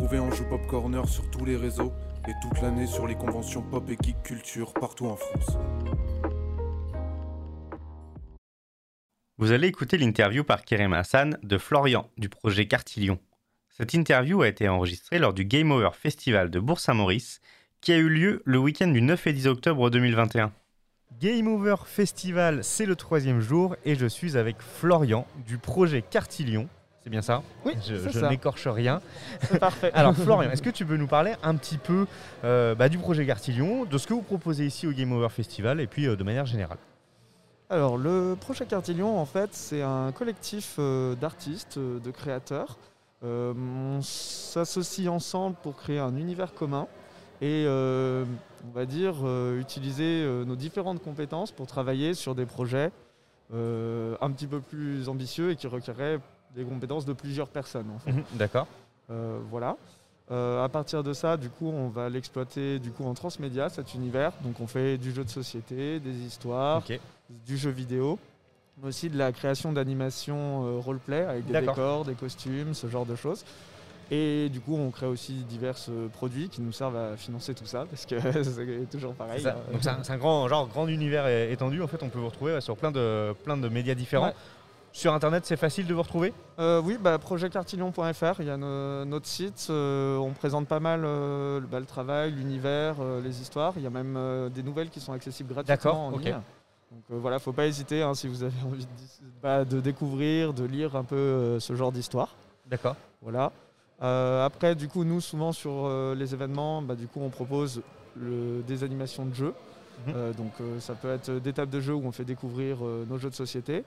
Retrouvez Anjou Pop Corner sur tous les réseaux et toute l'année sur les conventions pop et geek culture partout en France. Vous allez écouter l'interview par Kerem Hassan de Florian du projet Cartillon. Cette interview a été enregistrée lors du Game Over Festival de Bourg-Saint-Maurice qui a eu lieu le week-end du 9 et 10 octobre 2021. Game Over Festival, c'est le troisième jour et je suis avec Florian du projet Cartillon. C'est bien ça Oui, je, n'écorche rien. C'est parfait. Alors Florian, est-ce que tu peux nous parler un petit peu euh, bah, du projet Cartillon, de ce que vous proposez ici au Game Over Festival et puis euh, de manière générale? Alors, le projet Cartillon, en fait, c'est un collectif euh, d'artistes, de créateurs. On s'associe ensemble pour créer un univers commun et, on va dire, utiliser nos différentes compétences pour travailler sur des projets un petit peu plus ambitieux et qui requerraient des compétences de plusieurs personnes. En fait. D'accord. Euh, voilà. Euh, à partir de ça, du coup, on va l'exploiter du coup en transmédia cet univers. Donc, on fait du jeu de société, des histoires, du jeu vidéo, mais aussi de la création d'animations euh, roleplay avec des décors, des costumes, ce genre de choses. Et du coup, on crée aussi divers produits qui nous servent à financer tout ça, parce que c'est toujours pareil. Ça. hein. Donc c'est un, grand, genre, grand univers étendu. En fait, on peut vous retrouver ouais, sur plein de, plein de médias différents. Ouais. Sur Internet, c'est facile de vous retrouver Euh, oui, bah, projetcartillon.fr, il y a no- notre site. euh, on présente pas mal euh, le- bah, le travail, l'univers, les histoires. Il y a même des nouvelles qui sont accessibles gratuitement en ok. ligne. Donc voilà, faut pas hésiter hein, si vous avez envie de, bah, de découvrir, de lire un peu ce genre d'histoire. D'accord. Voilà. Après, du coup, nous, souvent sur les événements, bah, du coup, on propose le- des animations de jeux. Mhm. Donc, ça peut être des tables de jeux où on fait découvrir nos jeux de société.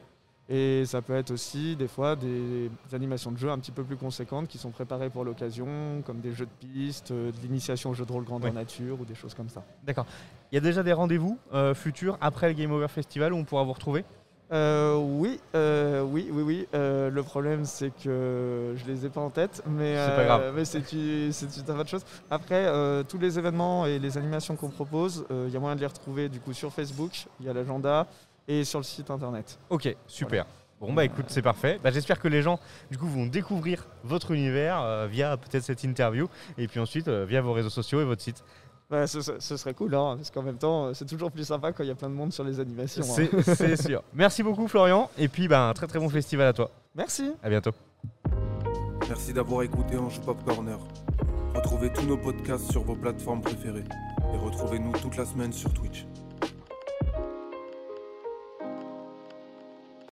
Et ça peut être aussi, des fois, des, animations de jeux un petit peu plus conséquentes qui sont préparées pour l'occasion, comme des jeux de piste, euh, de l'initiation au jeu de rôle grandeur Ouais. nature ou des choses comme ça. D'accord. Il y a déjà des rendez-vous euh, futurs après le Game Over Festival où on pourra vous retrouver? Euh, oui, euh, oui, oui, oui. Euh, le problème, c'est que je les ai pas en tête, mais C'est pas grave. mais c'est une, tas de choses. Après, tous les événements et les animations qu'on propose, il y a moyen de les retrouver du coup sur Facebook, il y a l'agenda et sur le site internet. Ok, super. Bon bah écoute, c'est parfait. Bah, J'espère que les gens du coup vont découvrir votre univers euh, via peut-être cette interview et puis ensuite euh, via vos réseaux sociaux et votre site. Bah, ce, serait cool, hein, parce qu'en même temps, euh, c'est toujours plus sympa quand il y a plein de monde sur les animations. hein. C'est c'est sûr. Merci beaucoup Florian et puis bah, un très très bon festival à toi. Merci. À bientôt. Merci d'avoir écouté Anjou Pop Corner. Retrouvez tous nos podcasts sur vos plateformes préférées et retrouvez-nous toute la semaine sur Twitch.